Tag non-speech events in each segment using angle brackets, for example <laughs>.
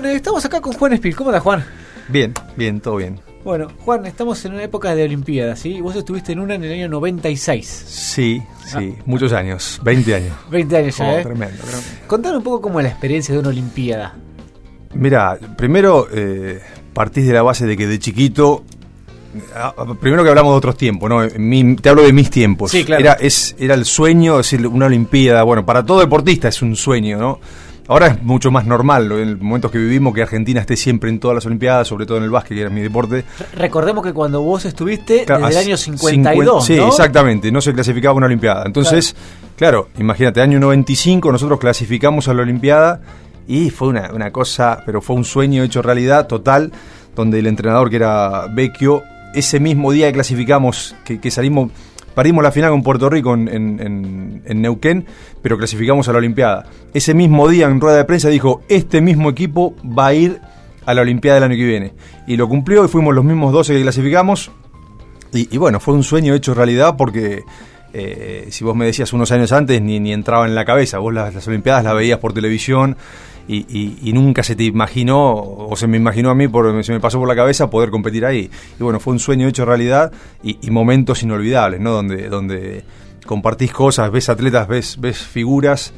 Bueno, estamos acá con Juan Espil. ¿Cómo estás, Juan? Bien, bien, todo bien. Bueno, Juan, estamos en una época de Olimpiadas, ¿sí? Vos estuviste en una en el año 96. Sí, sí, muchos años, 20 años. <laughs> 20 años ya, Oh, ¿eh? tremendo, tremendo. Contame un poco cómo es la experiencia de una Olimpiada. Mira, primero eh, partís de la base de que de chiquito. ah, ah, Primero que hablamos de otros tiempos, ¿no? Mi- te hablo de mis tiempos. Sí, claro. Era, es, era el sueño, es decir, una Olimpiada. Bueno, para todo deportista es un sueño, ¿no? Ahora es mucho más normal, ¿no? en momentos que vivimos, que Argentina esté siempre en todas las Olimpiadas, sobre todo en el básquet, que era mi deporte. Re- Recordemos que cuando vos estuviste, Claro, desde el año 52, Sí, ¿no? exactamente, no se clasificaba a una Olimpiada. Entonces, claro, imagínate, año 95 nosotros clasificamos a la Olimpiada y fue una, una cosa, pero fue un sueño hecho realidad total, donde el entrenador que era Vecchio, ese mismo día que clasificamos, que, que salimos, perdimos la final con Puerto Rico en, Neuquén, pero clasificamos a la Olimpiada. Ese mismo día en rueda de prensa dijo, este mismo equipo va a ir a la Olimpiada del año que viene. Y lo cumplió y fuimos los mismos 12 que clasificamos. Y, y bueno, fue un sueño hecho realidad porque eh, si vos me decías unos años antes ni, ni entraba en la cabeza. Vos las, las Olimpiadas las veías por televisión y, y- y nunca se te imaginó, o se me imaginó a mí, por, se me pasó por la cabeza poder competir ahí. Y bueno, fue un sueño hecho realidad y, y momentos inolvidables, ¿no? Donde, donde compartís cosas, ves atletas, ves, ves figuras.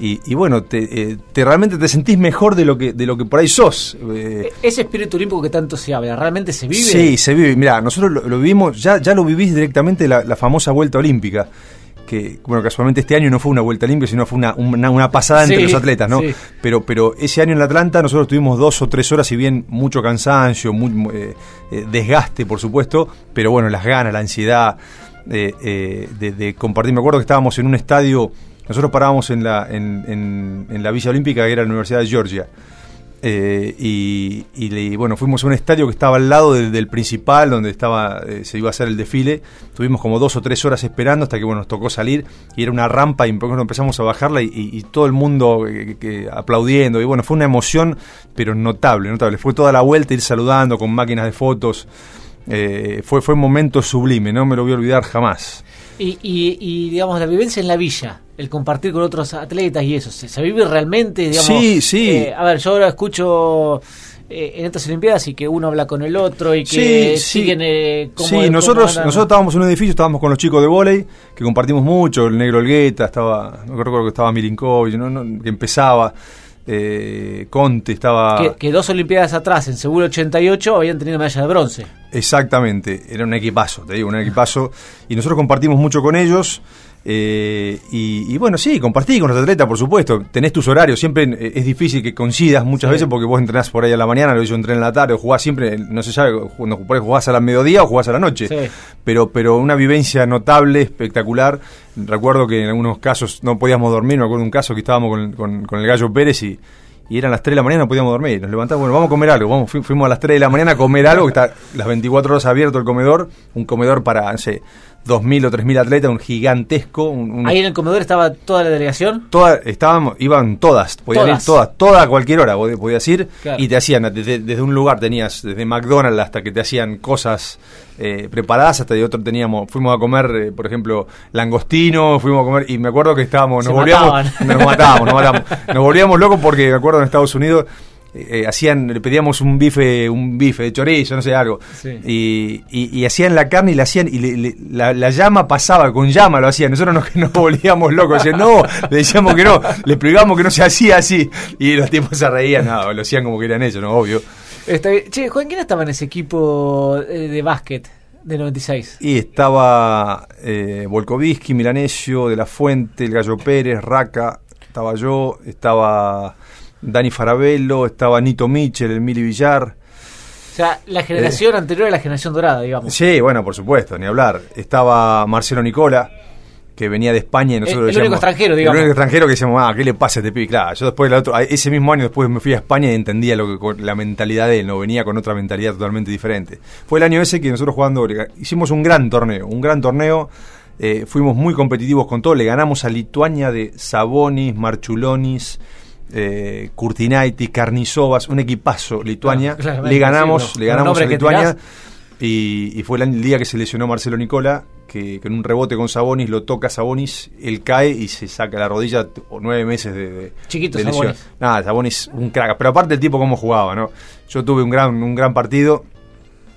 Y, y bueno, te, eh, te realmente te sentís mejor de lo que, de lo que por ahí sos. Eh, E- Ese espíritu olímpico que tanto se habla, ¿realmente se vive? Sí, se vive. Mira, nosotros lo, lo vivimos, ya, ya lo vivís directamente la, la famosa vuelta olímpica. Que, bueno, casualmente este año no fue una vuelta olímpica, sino fue una, una, una pasada entre los atletas, ¿no? sí. Pero, pero ese año en la Atlanta nosotros tuvimos dos o tres horas, si bien mucho cansancio, muy, eh, eh, desgaste, por supuesto, pero bueno, las ganas, la ansiedad eh, de, de compartir. Me acuerdo que estábamos en un estadio, nosotros parábamos en la, en, en- en la Villa Olímpica, que era la Universidad de Georgia. Eh, y, y le- bueno, fuimos a un estadio que estaba al lado del, del principal, donde estaba eh, se iba a hacer el desfile. Tuvimos como dos o tres horas esperando hasta que bueno, nos tocó salir y era una rampa y empezamos a bajarla y, y- y todo el mundo eh, que- aplaudiendo. Y bueno, fue una emoción, pero notable, notable. Fue toda la vuelta ir saludando con máquinas de fotos. Eh, fue, fue un momento sublime, no me lo voy a olvidar jamás. Y, y- y, digamos, la vivencia en la villa, el compartir con otros atletas y eso, ¿se, se vive realmente? Digamos, Sí, sí. eh, a ver, yo ahora escucho eh, en estas Olimpiadas y que uno habla con el otro y que Sí, sí. siguen eh, cómo- Sí, nosotros, nosotros estábamos en un edificio, estábamos con los chicos de volei, que compartimos mucho, el negro Olgueta, estaba, no recuerdo que estaba Milinkovic, ¿no? No, que empezaba, eh, Conte estaba... que, que dos Olimpiadas atrás, en Seguro 88, habían tenido medalla de bronce. Exactamente, era un equipazo, te digo, un equipazo. Y nosotros compartimos mucho con ellos. Eh, y, y bueno, sí, compartí con los atletas, por supuesto. Tenés tus horarios, siempre eh, es difícil que coincidas muchas Sí. veces porque vos entrenás por ahí a la mañana, yo entrené en la tarde, o jugás siempre, no se sabe, ahí jugás a la mediodía o jugás a la noche. Sí. Pero, pero una vivencia notable, espectacular. Recuerdo que en algunos casos no podíamos dormir, me acuerdo de un caso que estábamos con, con- con el gallo Pérez y, y eran las 3 de la mañana, no podíamos dormir. Nos levantamos, bueno, vamos a comer algo. Vamos, fu- fuimos a las 3 de la mañana a comer algo, que está las 24 horas abierto el comedor. Un comedor para, no sé, 2.000 o 3.000 atletas, un gigantesco. Un, un- Ahí en el comedor estaba toda la delegación. todas, estábamos, iban todas, podían Todas. ir todas, todas a cualquier hora, pod- podías ir Claro. y te hacían, desde, desde un lugar tenías, desde McDonald's hasta que te hacían cosas eh, preparadas, hasta de otro teníamos, fuimos a comer, eh, por ejemplo, langostino, fuimos a comer, y me acuerdo que estábamos, Se nos volvíamos, mataban. nos matábamos, nos matábamos, <laughs> nos volvíamos locos porque me acuerdo en Estados Unidos, eh, hacían, le pedíamos un bife, un bife de chorizo, no sé, algo. Sí. Y, y- y hacían la carne y la hacían, y le- le- la, la llama pasaba, con llama lo hacían. Nosotros nos, <laughs> nos volvíamos locos, decían, no, le decíamos que no, le explicábamos que no se hacía así. Y los tipos se reían, no, lo hacían como que eran ellos, ¿no? Obvio. Che, Juan, ¿quién estaba en ese equipo eh, de básquet del 96? Y estaba eh, Volkovitsky, Milanesio, De La Fuente, El Gallo Pérez, Raca, estaba yo, estaba Dani Farabello, estaba Nito Michel, el Mili Villar. O sea, la generación anterior a la generación dorada, digamos. Sí, bueno, por supuesto, ni hablar. Estaba Marcelo Nicola, que venía de España y nosotros El- el decíamos- único extranjero, digamos. El único extranjero que decíamos, ah, ¿qué le pasa a este pibe? Claro, yo después, otro, ese mismo año después me fui a España y entendía lo que, la mentalidad de él, no venía con otra mentalidad totalmente diferente. Fue el año ese que nosotros jugando, hicimos un gran torneo, un gran torneo, eh, fuimos muy competitivos con todo, le ganamos a Lituania de Sabonis, Marchulonis, eh, Kurtinaitis, Carnizovas, un equipazo Lituania, Claro, le ganamos, sí, le ganamos a Lituania y, y fue el día que se lesionó Marcelo Nicola que, en un rebote con Sabonis lo toca Sabonis, él cae y se saca la rodilla o nueve meses de, de, Chiquito Sabonis. Nada, Sabonis un crack. Pero aparte el tipo cómo jugaba, ¿no? Yo tuve un gran, un gran partido.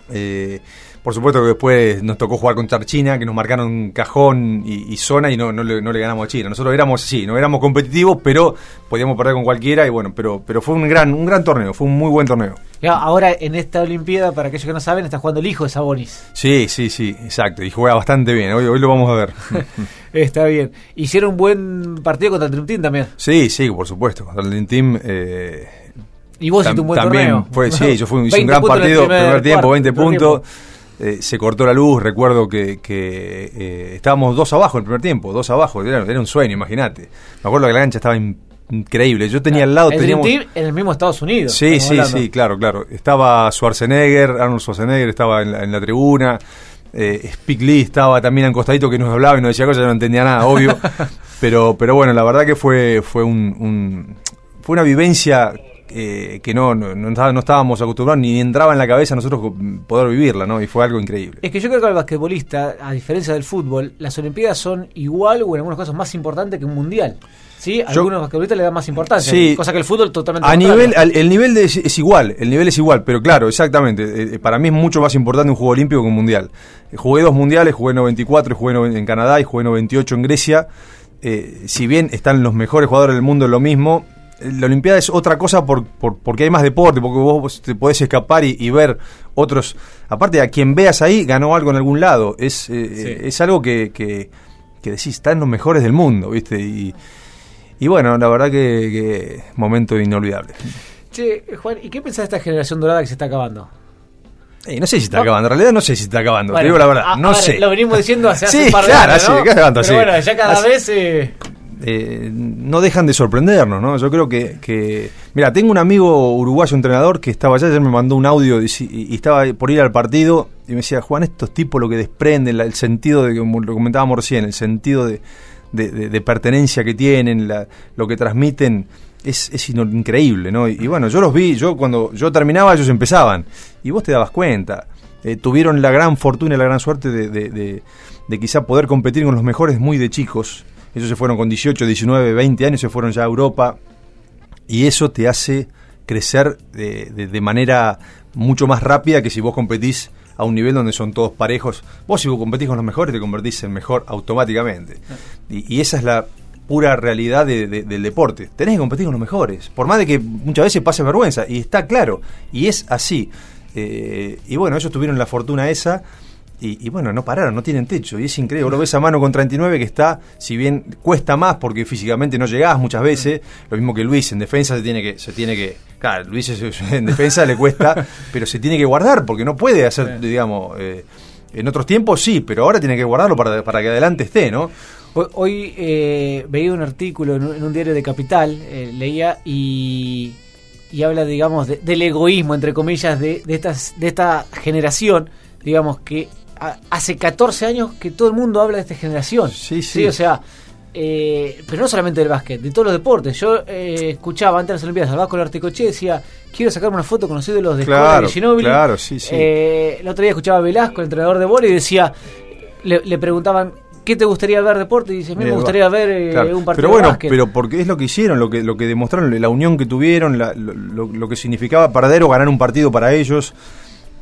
Eh, por supuesto que después nos tocó jugar contra China, que nos marcaron cajón y, zona y no, no, le, ganamos a China. Nosotros éramos, sí, no éramos competitivos, pero podíamos perder con cualquiera y bueno, pero, pero fue un gran, un gran torneo, fue un muy buen torneo. Ahora en esta Olimpiada, para aquellos que no saben, está jugando el hijo de Sabonis. Sí, sí, sí, exacto, y juega bastante bien, hoy, hoy lo vamos a ver. <laughs> está bien. Hicieron un buen partido contra el Dream Team también. Sí, sí, por supuesto, contra el Dream Team... Eh, y vos hiciste un buen también torneo. Fue, sí, yo fui, hice un <laughs> gran partido, primer, tiempo, 20 puntos. Eh, se cortó la luz, recuerdo que, eh, estábamos dos abajo en el primer tiempo, dos abajo, era, un sueño, imagínate. Me acuerdo que la cancha estaba increíble. Yo tenía al lado. Teníamos... en el mismo Estados Unidos. Sí, sí, sí, claro, claro. Estaba Schwarzenegger, Arnold Schwarzenegger estaba en la, tribuna. Eh, Lee estaba también en costadito que nos hablaba y nos decía cosas, yo no entendía nada, obvio. <laughs> pero, pero bueno, la verdad que fue, fue un fue una vivencia eh, que no, no, no, estábamos acostumbrados ni entraba en la cabeza nosotros poder vivirla, ¿no? Y fue algo increíble. Es que yo creo que al basquetbolista, a diferencia del fútbol, las Olimpiadas son igual o en algunos casos más importantes que un mundial. ¿sí? algunos basquetbolistas le dan más importancia, sí, cosa que el fútbol totalmente A nivel, el nivel es, igual, el nivel es igual, pero claro, exactamente, eh, eh, para mí es mucho más importante un juego olímpico que un mundial. Jugué dos mundiales, jugué 94, jugué en Canadá y jugué 98 en Grecia. si bien están los mejores jugadores del mundo en lo mismo, la Olimpiada es otra cosa por, porque hay más deporte, porque vos te podés escapar y, ver otros. Aparte, a quien veas ahí ganó algo en algún lado. Es, eh, es algo que, que, que, decís, están los mejores del mundo, ¿viste? Y, y bueno, la verdad que, momento inolvidable. Che, Juan, ¿y qué pensás de esta generación dorada que se está acabando? Eh, no sé si está acabando, en realidad no sé si está acabando, te digo la verdad, no sé. Lo venimos diciendo hace, <laughs> hace un par de años, ¿no? Pero bueno, ya cada vez... Eh... Eh, no dejan de sorprendernos, ¿no? Yo creo que, Mira, tengo un amigo uruguayo entrenador que estaba allá, ayer me mandó un audio y, estaba por ir al partido y me decía, Juan, estos tipos lo que desprenden, el sentido de, como lo comentábamos recién, el sentido de, de, pertenencia que tienen, lo que transmiten, es, es increíble, ¿no? Y, bueno, yo los vi, yo cuando yo terminaba, ellos empezaban, y vos te dabas cuenta. Eh, tuvieron la gran fortuna y la gran suerte de, de quizá poder competir con los mejores muy de chicos ellos se fueron con 18, 19, 20 años, se fueron ya a Europa. Y eso te hace crecer de, manera mucho más rápida que si vos competís a un nivel donde son todos parejos. Vos si vos competís con los mejores te convertís en mejor automáticamente. Y, esa es la pura realidad del deporte. Tenés que competir con los mejores. Por más de que muchas veces pase vergüenza. Y está claro. Y es así. Eh, y bueno, ellos tuvieron la fortuna esa y, bueno, no pararon, no tienen techo. Y es increíble. Lo ves a mano con 39 que está, si bien cuesta más porque físicamente no llegás muchas veces, lo mismo que Luis, en defensa se tiene que, se tiene que, claro, Luis en defensa le cuesta, <laughs> pero se tiene que guardar porque no puede hacer, digamos, eh, en otros tiempos sí, pero ahora tiene que guardarlo para, para que adelante esté, ¿no? Hoy eh, veía un artículo en un, diario de Capital, eh, leía y, y habla, digamos, del egoísmo, entre comillas, de, de, estas, de esta generación, digamos, que hace 14 años que todo el mundo habla de esta generación. Sí, sí. o sea, eh, pero no solamente del básquet, de todos los deportes. Yo eh, escuchaba antes de las Olimpiadas al Vasco Articoche decía, quiero sacarme una foto con los ídolos de claro, Ginóbili. Claro, sí, sí. Eh, el otro día escuchaba a Velasco, el entrenador de vóley, y decía, le, preguntaban, ¿qué te gustaría ver deporte? Y dice, a mí me gustaría ver un partido pero bueno, Pero porque es lo que hicieron, lo que, lo que demostraron, la unión que tuvieron, lo, lo, que significaba perder o ganar un partido para ellos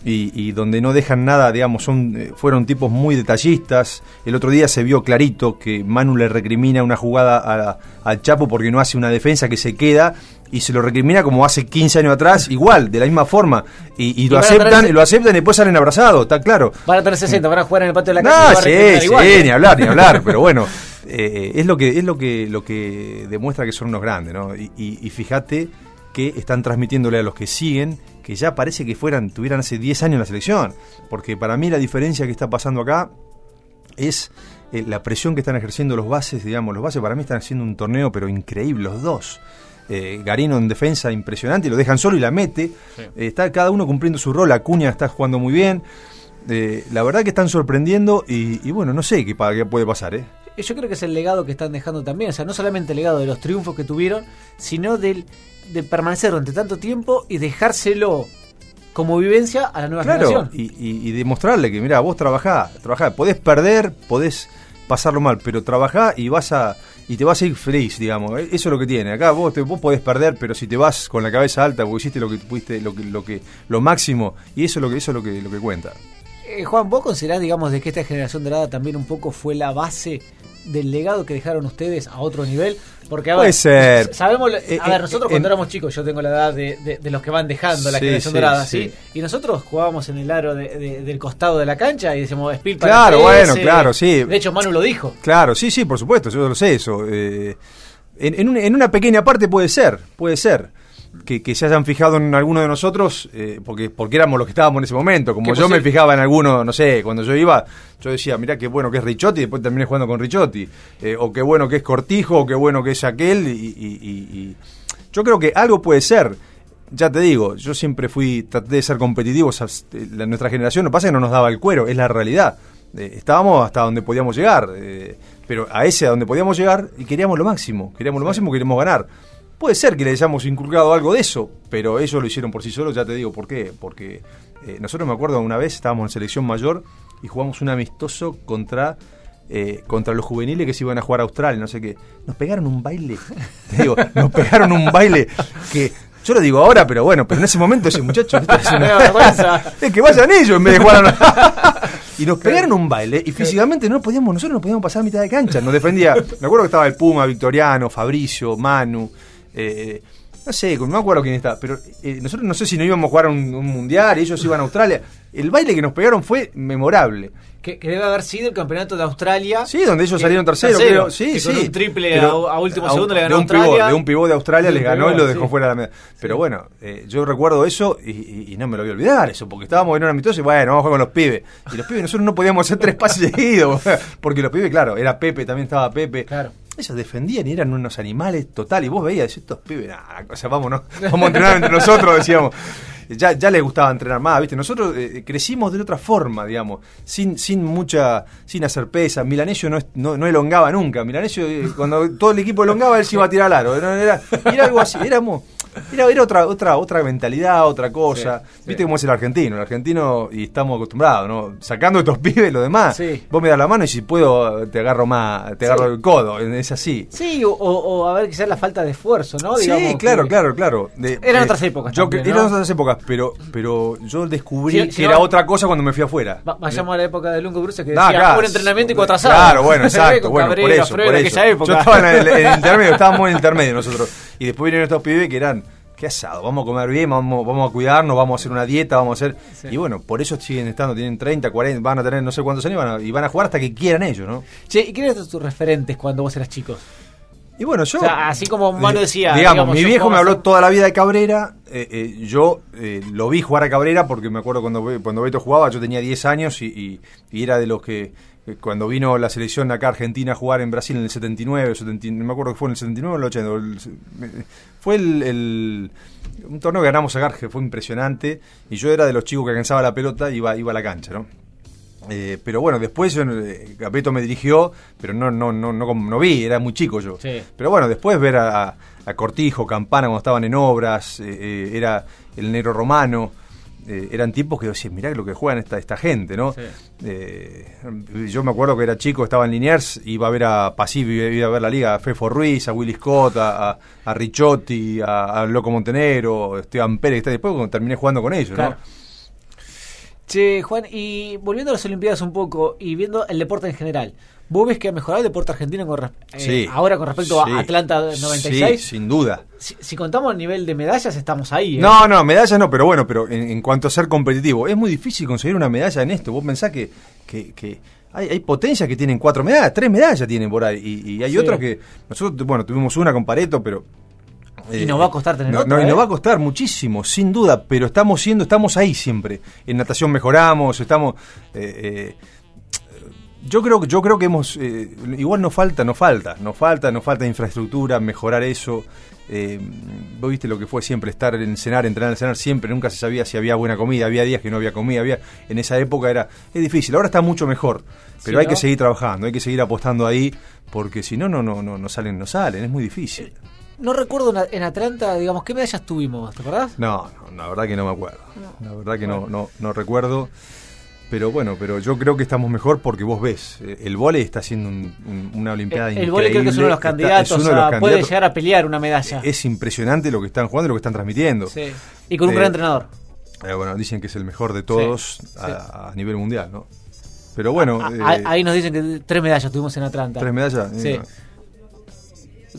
y, donde no dejan nada, digamos, son, eh, fueron tipos muy detallistas. El otro día se vio clarito que Manu le recrimina una jugada al Chapo porque no hace una defensa que se queda y se lo recrimina como hace 15 años atrás, igual, de la misma forma. Y, lo aceptan, lo aceptan y después salen abrazados, está claro. Van a tener 60, van a jugar en el patio de la casa. No, sí, sí, ni hablar, ni hablar, <laughs> pero bueno. Eh, es lo que es lo que lo que demuestra que son unos grandes, ¿no? Y, y fíjate que están transmitiéndole a los que siguen que ya parece que fueran, tuvieran hace 10 años en la selección. Porque para mí la diferencia que está pasando acá es eh, la presión que están ejerciendo los bases, digamos, los bases para mí están haciendo un torneo pero increíble, los dos. Eh, Garino en defensa impresionante, lo dejan solo y la mete. Eh, está cada uno cumpliendo su rol, Acuña está jugando muy bien. la verdad que están sorprendiendo y, bueno, no sé qué, qué puede pasar, ¿eh? Yo creo que es el legado que están dejando también, o sea, no solamente el legado de los triunfos que tuvieron, sino del de permanecer durante tanto tiempo y dejárselo como vivencia a la nueva generación. Y, y, y demostrarle que, mira, vos trabajá, trabajá, podés perder, podés pasarlo mal, pero trabajá y vas a y te vas a ir feliz, digamos. Eso es lo que tiene. Acá vos te, vos podés perder, pero si te vas con la cabeza alta porque hiciste lo que pudiste, lo que lo que lo máximo y eso es lo que eso es lo que lo que cuenta. Eh, Juan, ¿vos considerás, digamos, de que esta generación dorada también un poco fue la base del legado que dejaron ustedes a otro nivel? Porque, a Puede ser. Sabemos, Eh, a ver, eh, nosotros eh, cuando éramos chicos, yo tengo la edad de, de- de los que van dejando la Sí, generación sí, dorada, sí. ¿sí? Y nosotros jugábamos en el aro de- de- del costado de la cancha y decíamos, Spiel para Claro, PS". bueno, claro, sí. De hecho, Manu lo dijo. Claro, sí, sí, por supuesto, yo lo sé eso. Eh, en, en un- en una pequeña parte puede ser, puede ser. Que, que se hayan fijado en alguno de nosotros, eh, porque, porque éramos los que estábamos en ese momento. Como yo me posi- fijaba en alguno, no sé, cuando yo iba, yo decía, mirá qué bueno que es Richotti, y después terminé jugando con Richotti. Eh, o qué bueno que es Cortijo, o qué bueno que es aquel. Y, y- y- y- Yo creo que algo puede ser. Ya te digo, yo siempre fui, traté de ser competitivo. o sea, nuestra generación, lo que pasa es que no nos daba el cuero, es la realidad. Eh, estábamos hasta donde podíamos llegar, pero a ese a donde podíamos llegar y queríamos lo máximo, queríamos lo máximo, queríamos ganar. Puede ser que le hayamos inculcado algo de eso, pero ellos lo hicieron por sí solos, ya te digo por qué. Porque eh, nosotros me acuerdo una vez estábamos en selección mayor y jugamos un amistoso contra eh, contra los juveniles que se iban a jugar a Australia, no sé qué. Nos pegaron un baile, te digo, <laughs> nos pegaron un baile que yo lo digo ahora, pero bueno, pero en ese momento ese muchacho es, una- <laughs> <laughs> es que vayan ellos en vez de jugar a Y nos pegaron un baile y físicamente no podíamos, nosotros no podíamos pasar a mitad de cancha. Nos defendía, me acuerdo que estaba el Puma, Victoriano, Fabricio, Manu, eh, no sé, no me acuerdo quién estaba, pero eh, nosotros no sé si no íbamos a jugar a un, un mundial ellos iban a Australia. El baile que nos pegaron fue memorable. Que, que debe haber sido el campeonato de Australia. Sí, donde ellos Que- salieron tercero, tercero, creo. Sí, que sí. con un triple a, a último a segundo le ganó de un Australia. Pivot, de un pivot de Australia De le un ganó y lo dejó sí. fuera de la medalla. Pero bueno, eh, yo recuerdo eso y, y- y no me lo voy a olvidar eso, porque estábamos en un amistoso y bueno, vamos a jugar con los pibes. Y los pibes nosotros no podíamos hacer tres pases <laughs> seguidos, <laughs> porque los pibes, claro, era Pepe, también estaba Pepe. Claro. Ellos defendían y eran unos animales total. Y vos veías, estos pibes, o sea, vámonos, vamos a entrenar entre nosotros, decíamos. Ya, ya les gustaba entrenar más, ¿viste? Nosotros eh, crecimos de otra forma, digamos, sin, sin mucha, sin hacer pesa. Milanesio no, no, no elongaba nunca. Milanesio, eh, cuando todo el equipo elongaba, él se iba a tirar al aro. Era algo así, éramos, era, era otra, otra, otra mentalidad, otra cosa. Sí, ¿Viste sí. cómo es el argentino? El argentino, y estamos acostumbrados, ¿no? Sacando estos <laughs> pibes, lo demás. Sí. Vos me das la mano y si puedo, te agarro más, te agarro el codo. Es así. Sí, o, a ver, quizás la falta de esfuerzo, ¿no? Sí, Digamos claro, que- claro, claro. De- Eran eh, otras épocas Yo, también, ¿no? Eran otras épocas, pero, pero yo descubrí que era otra cosa cuando me fui afuera. Va- Vayamos a la época de Lungo Bruce que decía claro. un entrenamiento y cuatro asados. Claro, bueno, <laughs> exacto. Bueno, Cabrera, por eso, por eso. Yo estaba en el, en el <laughs> intermedio, estábamos en el intermedio nosotros. Y después vinieron estos pibes que eran, qué asado, vamos a comer bien, vamos, vamos a cuidarnos, vamos a hacer una dieta, vamos a hacer... Sí. Y bueno, por eso siguen estando, tienen 30, 40, van a tener no sé cuántos años y van a, y van a jugar hasta que quieran ellos, ¿no? Che, ¿y quiénes eran tus referentes cuando vos eras chico? Y bueno, yo. O sea, así como Manu eh, decía, Digamos, digamos, mi viejo me habló hacer- toda la vida de Cabrera. eh, eh, yo eh, lo vi jugar a Cabrera porque me acuerdo cuando, cuando Beto jugaba, yo tenía 10 años y, y- y era de los que. Eh, Cuando vino la selección acá a Argentina a jugar en Brasil en el 79, 70, no me acuerdo que fue en el 79 o el 80. o el- fue el, el- un torneo que ganamos acá que fue impresionante y yo era de los chicos que alcanzaba la pelota y iba, iba a la cancha, ¿no? Eh, pero bueno, después eh, Beto me dirigió, pero no, no, no, no, no vi, era muy chico yo. Sí. Pero bueno, después ver a, a Cortijo, Campana cuando estaban en obras, eh, eh, era el negro romano, eh, eran tipos que decían, mirá lo que juegan esta, esta gente, ¿no? Sí. Eh, yo me acuerdo que era chico, estaba en Liniers, iba a ver a Pasivo, iba a ver la liga, a Fefo Ruiz, a Willy Scott, a, a, a Ricciotti, a, a Loco Montenegro, Esteban Pérez, después cuando terminé jugando con ellos, Claro. ¿no? Che, Juan, y volviendo a las Olimpiadas un poco y viendo el deporte en general, ¿vos ves que ha mejorado el deporte argentino con eh, Sí. ahora con respecto Sí. a Atlanta 96? Sí, sin duda. Si, si contamos el nivel de medallas, estamos ahí. ¿eh? No, no, medallas no, pero bueno, pero en, en cuanto a ser competitivo, es muy difícil conseguir una medalla en esto. Vos pensás que, que, que hay, hay potencias que tienen cuatro medallas, tres medallas tienen por ahí, y, y hay Sí. otras que nosotros, bueno, tuvimos una con Pareto, pero... Y nos va a costar tener no, y ¿eh? nos va a costar muchísimo, sin duda, pero estamos siendo, estamos ahí siempre. En natación mejoramos, estamos... eh, eh, yo creo que yo creo que hemos eh, igual nos falta nos falta nos falta nos falta infraestructura mejorar eso eh, vos viste lo que fue siempre estar en cenar entrenar en cenar siempre nunca se sabía si había buena comida había días que no había comida había en esa época era es difícil ahora está mucho mejor pero Sí, hay ¿no? que seguir trabajando hay que seguir apostando ahí porque si no no no no no salen no salen es muy difícil no recuerdo en- en Atlanta, digamos, ¿qué medallas tuvimos? ¿Te acordás? No, no, la verdad que no me acuerdo. La verdad que no, no, no recuerdo. Pero bueno, pero yo creo que estamos mejor porque vos ves, eh, el vóley está haciendo un- un- una olimpiada El, el increíble. vóley creo que es uno de los está- es candidatos, de los a- puede candidatos. llegar a pelear una medalla. Es impresionante lo que están jugando y lo que están transmitiendo. Sí. Y con un Eh, gran entrenador. Eh, bueno, dicen que es el mejor de todos Sí, a, sí. a nivel mundial, ¿no? Pero bueno, Ah, eh, ah, ahí nos dicen que tres medallas tuvimos en Atlanta. tres medallas. Sí. eh,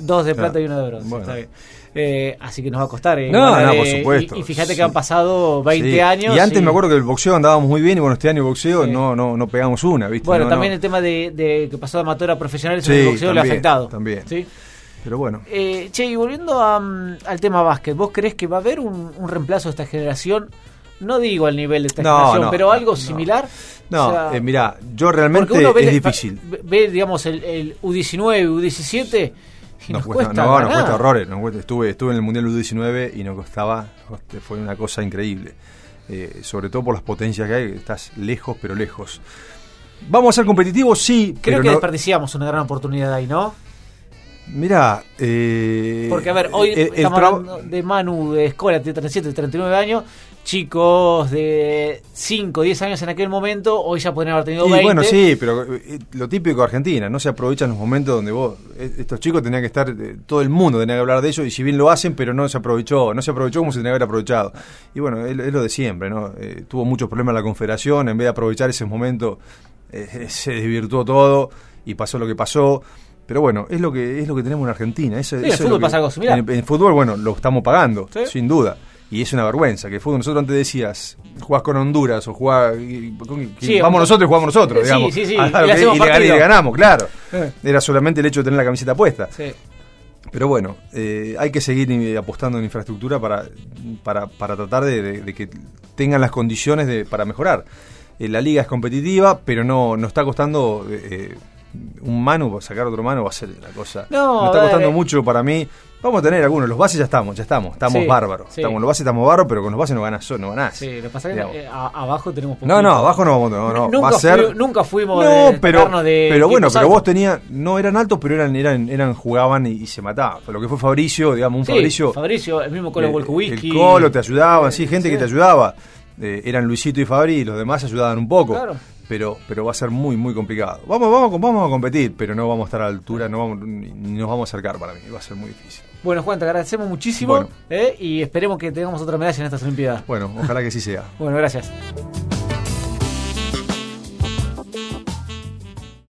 Dos de Claro. plata y una de bronce. Bueno. está bien. Eh, así que nos va a costar. eh, No, no, eh, por supuesto. Y, y fíjate Sí. que han pasado 20 sí. años. Y antes y- me acuerdo que el boxeo andábamos muy bien y bueno, este año el boxeo Sí. no, no, no pegamos una, ¿viste? Bueno, No, también no. el tema de, de que pasó de amateur a profesional el boxeo le ha también, afectado. también. ¿sí? Pero bueno. Eh, che, y volviendo a, mm, al tema básquet, ¿vos crees que va a haber un, un reemplazo de esta generación? No digo al nivel de esta No, generación, no, pero algo similar. No, O sea, eh, mirá, yo realmente uno ve, es difícil. ve- ve, digamos, el, el U19, U17 <laughs> y nos, cuesta. no, nos cuesta horrores. nos cuesta- estuve, estuve en el Mundial U19 y nos costaba, fue una cosa increíble. Eh, sobre todo por las potencias que hay, estás lejos, pero lejos. ¿Vamos a ser competitivos? Sí, Creo pero que no- desperdiciamos una gran oportunidad ahí, ¿no? Mirá, eh, Porque, a ver, hoy el- el estamos hablando de Manu de Escola, de 37, 39 años, chicos de 5, 10 años en aquel momento, hoy ya podrían haber tenido Y 20. bueno, sí, pero eh, lo típico de Argentina, no se aprovechan los momentos donde vos, eh, estos chicos tenían que estar, eh, todo el mundo tenía que hablar de ellos, y si bien lo hacen, pero no se aprovechó, no se aprovechó como se tenía que haber aprovechado. Y bueno, es, es lo de siempre, ¿no? Eh, tuvo muchos problemas la Confederación, en vez de aprovechar ese momento, eh, se desvirtuó todo y pasó lo que pasó. Pero bueno, es lo que es lo que tenemos en Argentina. Eso, el fútbol lo que- pasa algo similar. En, en fútbol, bueno, lo estamos pagando, Sí. sin duda. Y es una vergüenza que el fútbol, nosotros antes decías, jugás con Honduras o jugás, con- Sí, vamos nosotros y jugamos nosotros, Sí, digamos. sí, sí, <laughs> a y le y, y ganamos, claro. Eh. <laughs> Era solamente el hecho de tener la camiseta puesta. Sí. Pero bueno, eh, hay que seguir apostando en infraestructura para, para, para tratar de, de- de que tengan las condiciones de, para mejorar. Eh, la liga es competitiva, pero no, no está costando eh, un mano, sacar otro mano va a ser la cosa. No, Me está costando mucho para mí. Vamos a tener algunos, los bases ya estamos, ya estamos, estamos Sí, bárbaros. sí. Estamos, los bases estamos bárbaros, pero con los bases no ganás, no ganás. Sí, lo que pasa que eh, a- abajo tenemos No, no, poquito. abajo no vamos, no, no. <laughs> Nunca, va a ser. fui- nunca fuimos no, de pero, de pero bueno, pero vos tenías, no eran altos, pero eran, eran, eran jugaban y, y se mataban. Lo que fue Fabricio, digamos, un Sí, Fabricio. Fabricio, el mismo Colo Wolkowicki. El Colo te ayudaba, sí, gente que te ayudaba. Eh, eran Luisito y Fabri y los demás ayudaban un poco. Claro. Pero, pero va a ser muy, muy complicado. Vamos, vamos, vamos a competir, pero no vamos a estar a la altura, no vamos, ni nos vamos a acercar para mí. Va a ser muy difícil. Bueno, Juan, te agradecemos muchísimo Bueno. eh, y esperemos que tengamos otra medalla en estas Olimpiadas. Bueno, ojalá que sí sea. Bueno, gracias.